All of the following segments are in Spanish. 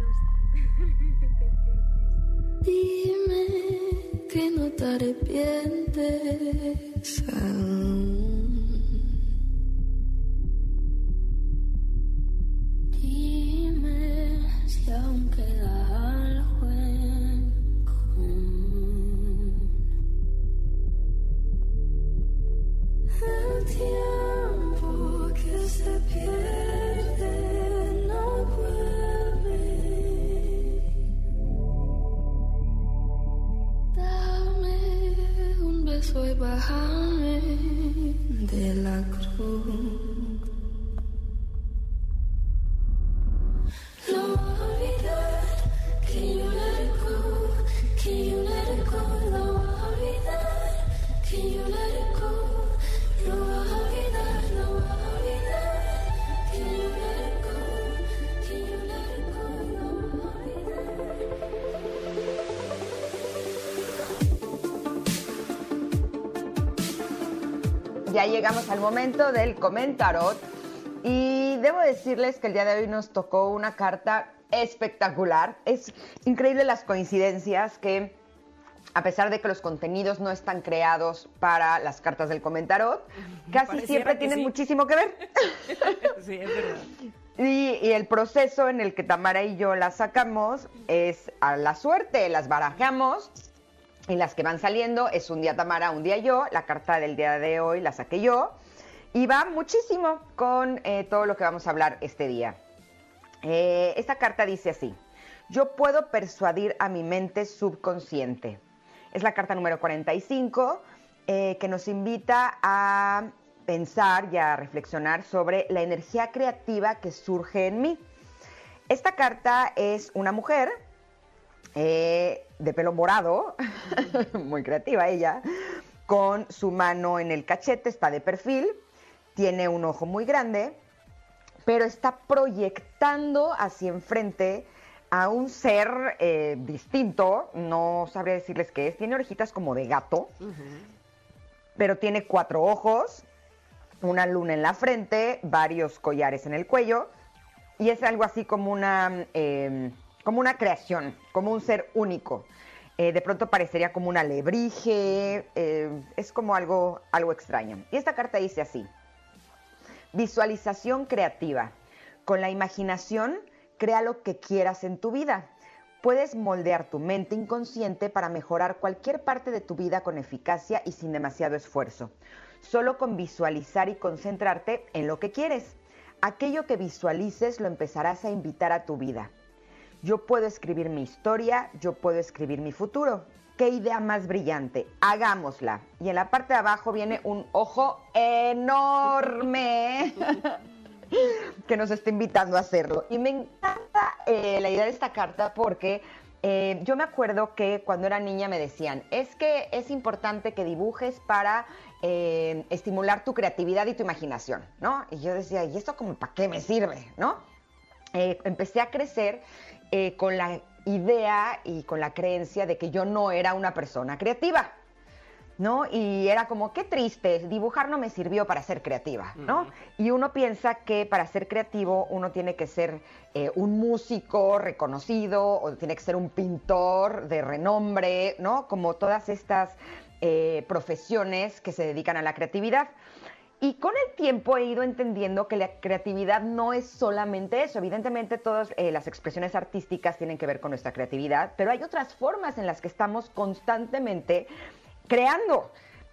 Dime que no te arrepientes aún. Dime si aún queda algo Ya llegamos al momento del comentarot y debo decirles que el día de hoy nos tocó una carta espectacular. Es increíble las coincidencias que a pesar de que los contenidos no están creados para las cartas del comentarot, casi Pareciera siempre tienen sí. muchísimo que ver. Sí, es verdad. Y, y el proceso en el que Tamara y yo las sacamos es a la suerte, las barajamos y las que van saliendo es un día Tamara, un día yo. La carta del día de hoy la saqué yo y va muchísimo con eh, todo lo que vamos a hablar este día. Eh, esta carta dice así, yo puedo persuadir a mi mente subconsciente. Es la carta número 45 eh, que nos invita a pensar y a reflexionar sobre la energía creativa que surge en mí. Esta carta es una mujer de pelo morado, muy creativa ella, con su mano en el cachete, está de perfil, tiene un ojo muy grande, pero está proyectando hacia enfrente a un ser eh, distinto, no sabría decirles qué es, tiene orejitas como de gato, pero tiene cuatro ojos, una luna en la frente, varios collares en el cuello, y es algo así como una, eh, como una creación, como un ser único. Eh, de pronto parecería como una alebrije, eh, es como algo, algo extraño. Y esta carta dice así, visualización creativa. Con la imaginación, crea lo que quieras en tu vida. Puedes moldear tu mente inconsciente para mejorar cualquier parte de tu vida con eficacia y sin demasiado esfuerzo. Solo con visualizar y concentrarte en lo que quieres. Aquello que visualices lo empezarás a invitar a tu vida. Yo puedo escribir mi historia, yo puedo escribir mi futuro. ¿Qué idea más brillante? Hagámosla. Y en la parte de abajo viene un ojo enorme que nos está invitando a hacerlo. Y me encanta eh, la idea de esta carta porque eh, yo me acuerdo que cuando era niña me decían, es que es importante que dibujes para eh, estimular tu creatividad y tu imaginación, ¿no? Y yo decía, ¿y esto como para qué me sirve, no? Empecé a crecer eh, con la idea y con la creencia de que yo no era una persona creativa. ¿no? Y era como, qué triste, dibujar no me sirvió para ser creativa, ¿no? Y uno piensa que para ser creativo uno tiene que ser eh, un músico reconocido o tiene que ser un pintor de renombre, ¿no? Como todas estas eh, profesiones que se dedican a la creatividad. Y con el tiempo he ido entendiendo que la creatividad no es solamente eso. Evidentemente todas eh, las expresiones artísticas tienen que ver con nuestra creatividad, pero hay otras formas en las que estamos constantemente creando.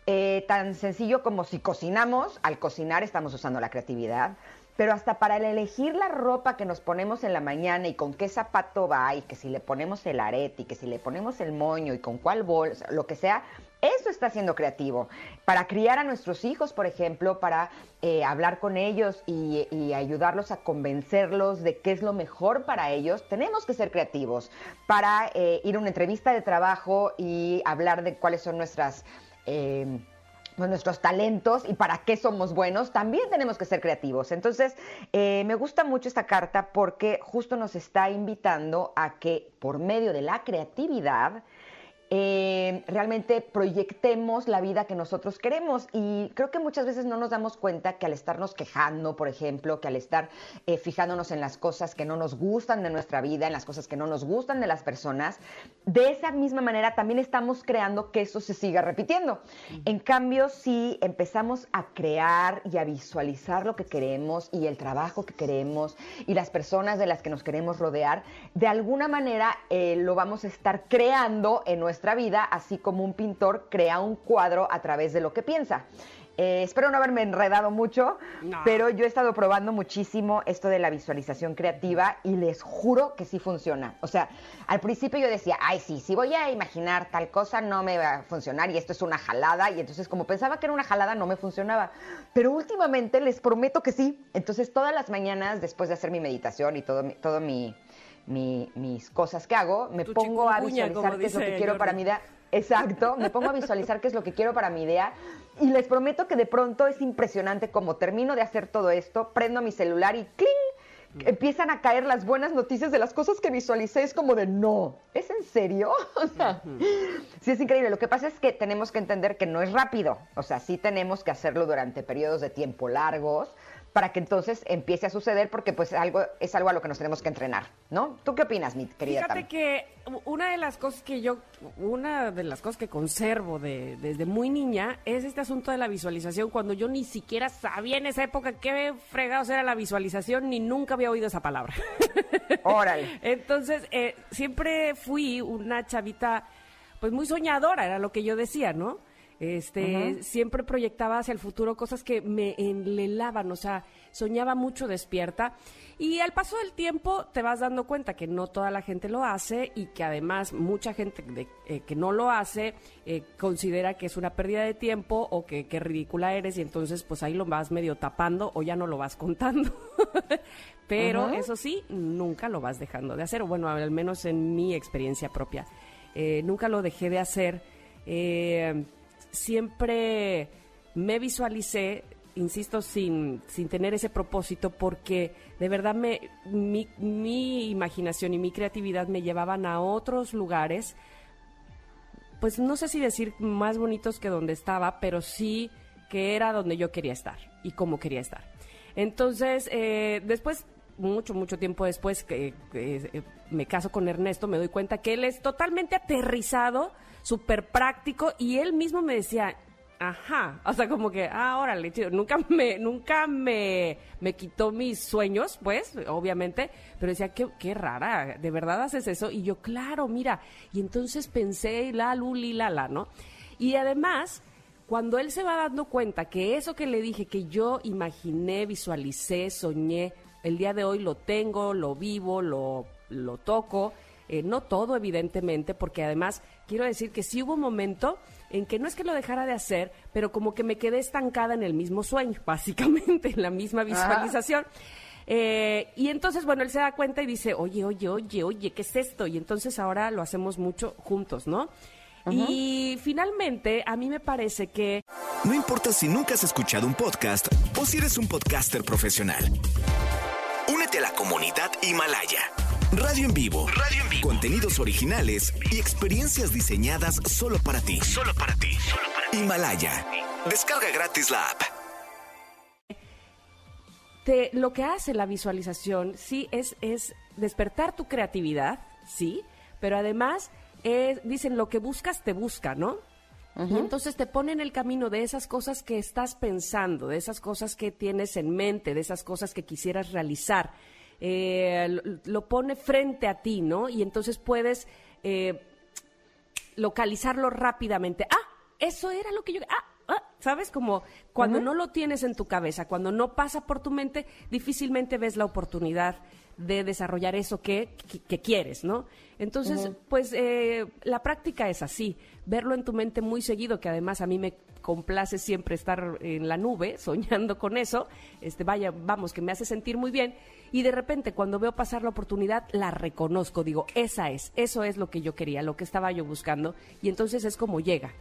Eh, tan sencillo como si cocinamos, al cocinar estamos usando la creatividad, pero hasta para el elegir la ropa que nos ponemos en la mañana y con qué zapato va, y que si le ponemos el arete, y que si le ponemos el moño y con cuál bolsa, lo que sea, eso está siendo creativo. Para criar a nuestros hijos, por ejemplo, para eh, hablar con ellos y, ayudarlos a convencerlos de qué es lo mejor para ellos, tenemos que ser creativos. Para eh, ir a una entrevista de trabajo y hablar de cuáles son nuestras... eh, pues, nuestros talentos y para qué somos buenos, también tenemos que ser creativos. Entonces, eh, me gusta mucho esta carta porque justo nos está invitando a que por medio de la creatividad eh, realmente proyectemos la vida que nosotros queremos. Y creo que muchas veces no nos damos cuenta que al estarnos quejando, por ejemplo, que al estar eh, fijándonos en las cosas que no nos gustan de nuestra vida, en las cosas que no nos gustan de las personas, de esa misma manera también estamos creando que eso se siga repitiendo. En cambio, si empezamos a crear y a visualizar lo que queremos y el trabajo que queremos y las personas de las que nos queremos rodear, de alguna manera eh, lo vamos a estar creando en nuestra nuestra vida, así como un pintor crea un cuadro a través de lo que piensa. Eh, espero no haberme enredado mucho, No. pero yo he estado probando muchísimo esto de la visualización creativa y les juro que sí funciona. O sea, al principio yo decía, ay, sí, si voy a imaginar tal cosa no me va a funcionar y esto es una jalada. Y entonces como pensaba que era una jalada no me funcionaba. Pero últimamente les prometo que sí. Entonces todas las mañanas después de hacer mi meditación y todo, todo mi, mi- mis cosas que hago, me Tu pongo a visualizar qué es lo que quiero para mi idea. Exacto, me pongo a visualizar qué es lo que quiero para mi idea y les prometo que de pronto es impresionante como termino de hacer todo esto, prendo mi celular y ¡cling! Empiezan a caer las buenas noticias de las cosas que visualicé. Es como de, no, ¿es en serio? O sea, sí es increíble. Lo que pasa es que tenemos que entender que no es rápido. O sea, sí tenemos que hacerlo durante periodos de tiempo largos para que entonces empiece a suceder porque pues algo es algo a lo que nos tenemos que entrenar, ¿no? ¿Tú qué opinas, mi querida Fíjate Tam? que una de las cosas que yo, una de las cosas que conservo de- desde muy niña es este asunto de la visualización, cuando yo ni siquiera sabía en esa época qué fregados era la visualización, ni nunca había oído esa palabra. Órale. Entonces, eh, siempre fui una chavita, pues muy soñadora, era lo que yo decía, ¿no? Este, siempre proyectaba hacia el futuro cosas que me enlelaban, o sea, soñaba mucho despierta. Y al paso del tiempo te vas dando cuenta que no toda la gente lo hace y que además mucha gente de- eh, que no lo hace eh, considera que es una pérdida de tiempo o que, que ridícula eres y entonces pues ahí lo vas medio tapando o ya no lo vas contando. Pero eso sí, nunca lo vas dejando de hacer, o bueno, al menos en mi experiencia propia. Eh, nunca lo dejé de hacer. Eh, siempre me visualicé, insisto, sin, sin tener ese propósito, porque de verdad me, mi, imaginación y mi creatividad me llevaban a otros lugares, pues no sé si decir más bonitos que donde estaba, pero sí que era donde yo quería estar y cómo quería estar. Entonces, eh, después, mucho, mucho tiempo después que, que, eh, me caso con Ernesto, me doy cuenta que él es totalmente aterrizado, súper práctico, y él mismo me decía, ajá, o sea, como que, ah, órale, chido. nunca me, nunca me, me quitó mis sueños, pues, obviamente, pero decía, qué, qué rara, ¿de verdad haces eso? Y yo, claro, mira, y entonces pensé, la, luli, la, la, ¿no? Y además, cuando él se va dando cuenta que eso que le dije, que yo imaginé, visualicé, soñé, el día de hoy lo tengo, lo vivo, lo, lo toco, eh, no todo evidentemente, porque además quiero decir que sí hubo un momento en que no es que lo dejara de hacer, pero como que me quedé estancada en el mismo sueño, básicamente, en la misma visualización. Eh, y entonces, bueno, él se da cuenta y dice, oye, oye, oye, oye, ¿qué es esto? Y entonces ahora lo hacemos mucho juntos, ¿no? Y finalmente, a mí me parece que No importa si nunca has escuchado un podcast o si eres un podcaster profesional. Únete a la comunidad Himalaya. Radio en vivo. Radio en vivo. Contenidos originales y experiencias diseñadas solo para ti. Solo para ti. Himalaya. Descarga gratis la app. te- lo que hace la visualización, sí, es, es despertar tu creatividad, sí, pero además, es, dicen, lo que buscas te busca, ¿no? Y entonces te pone en el camino de esas cosas que estás pensando, de esas cosas que tienes en mente, de esas cosas que quisieras realizar. Eh, lo, pone frente a ti, ¿no? Y entonces puedes eh, localizarlo rápidamente. Ah, eso era lo que yo... Ah, ah, ¿sabes? Como cuando no lo tienes en tu cabeza, cuando no pasa por tu mente, difícilmente ves la oportunidad de desarrollar eso que, que, que quieres, ¿no? Entonces, pues eh, la práctica es así, verlo en tu mente muy seguido, que además a mí me complace siempre estar en la nube, soñando con eso, este, vaya, vamos, que me hace sentir muy bien, y de repente cuando veo pasar la oportunidad, la reconozco, digo, esa es, eso es lo que yo quería, lo que estaba yo buscando, y entonces es como llega.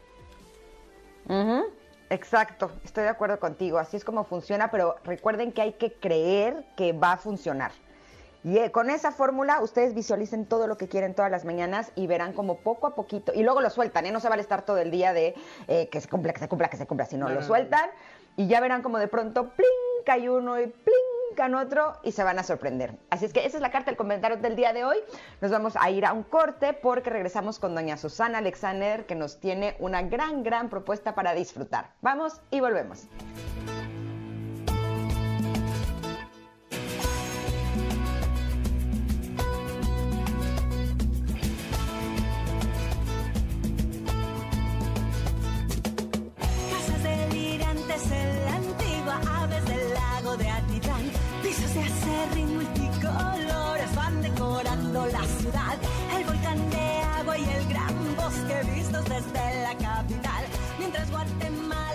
Exacto, estoy de acuerdo contigo, así es como funciona, pero recuerden que hay que creer que va a funcionar. Y eh, con esa fórmula ustedes visualicen todo lo que quieren todas las mañanas y verán como poco a poquito, y luego lo sueltan, ¿eh? no se van a estar todo el día de eh, que se cumpla, que se cumpla, que se cumpla, sino No, lo sueltan y ya verán como de pronto, ¡pling! cae uno y ¡pling! cae otro y se van a sorprender. Así es que esa es la carta del comentario del día de hoy. Nos vamos a ir a un corte porque regresamos con doña Susana Alexander que nos tiene una gran, gran propuesta para disfrutar. Vamos y volvemos. Desde la capital. Mientras Guatemala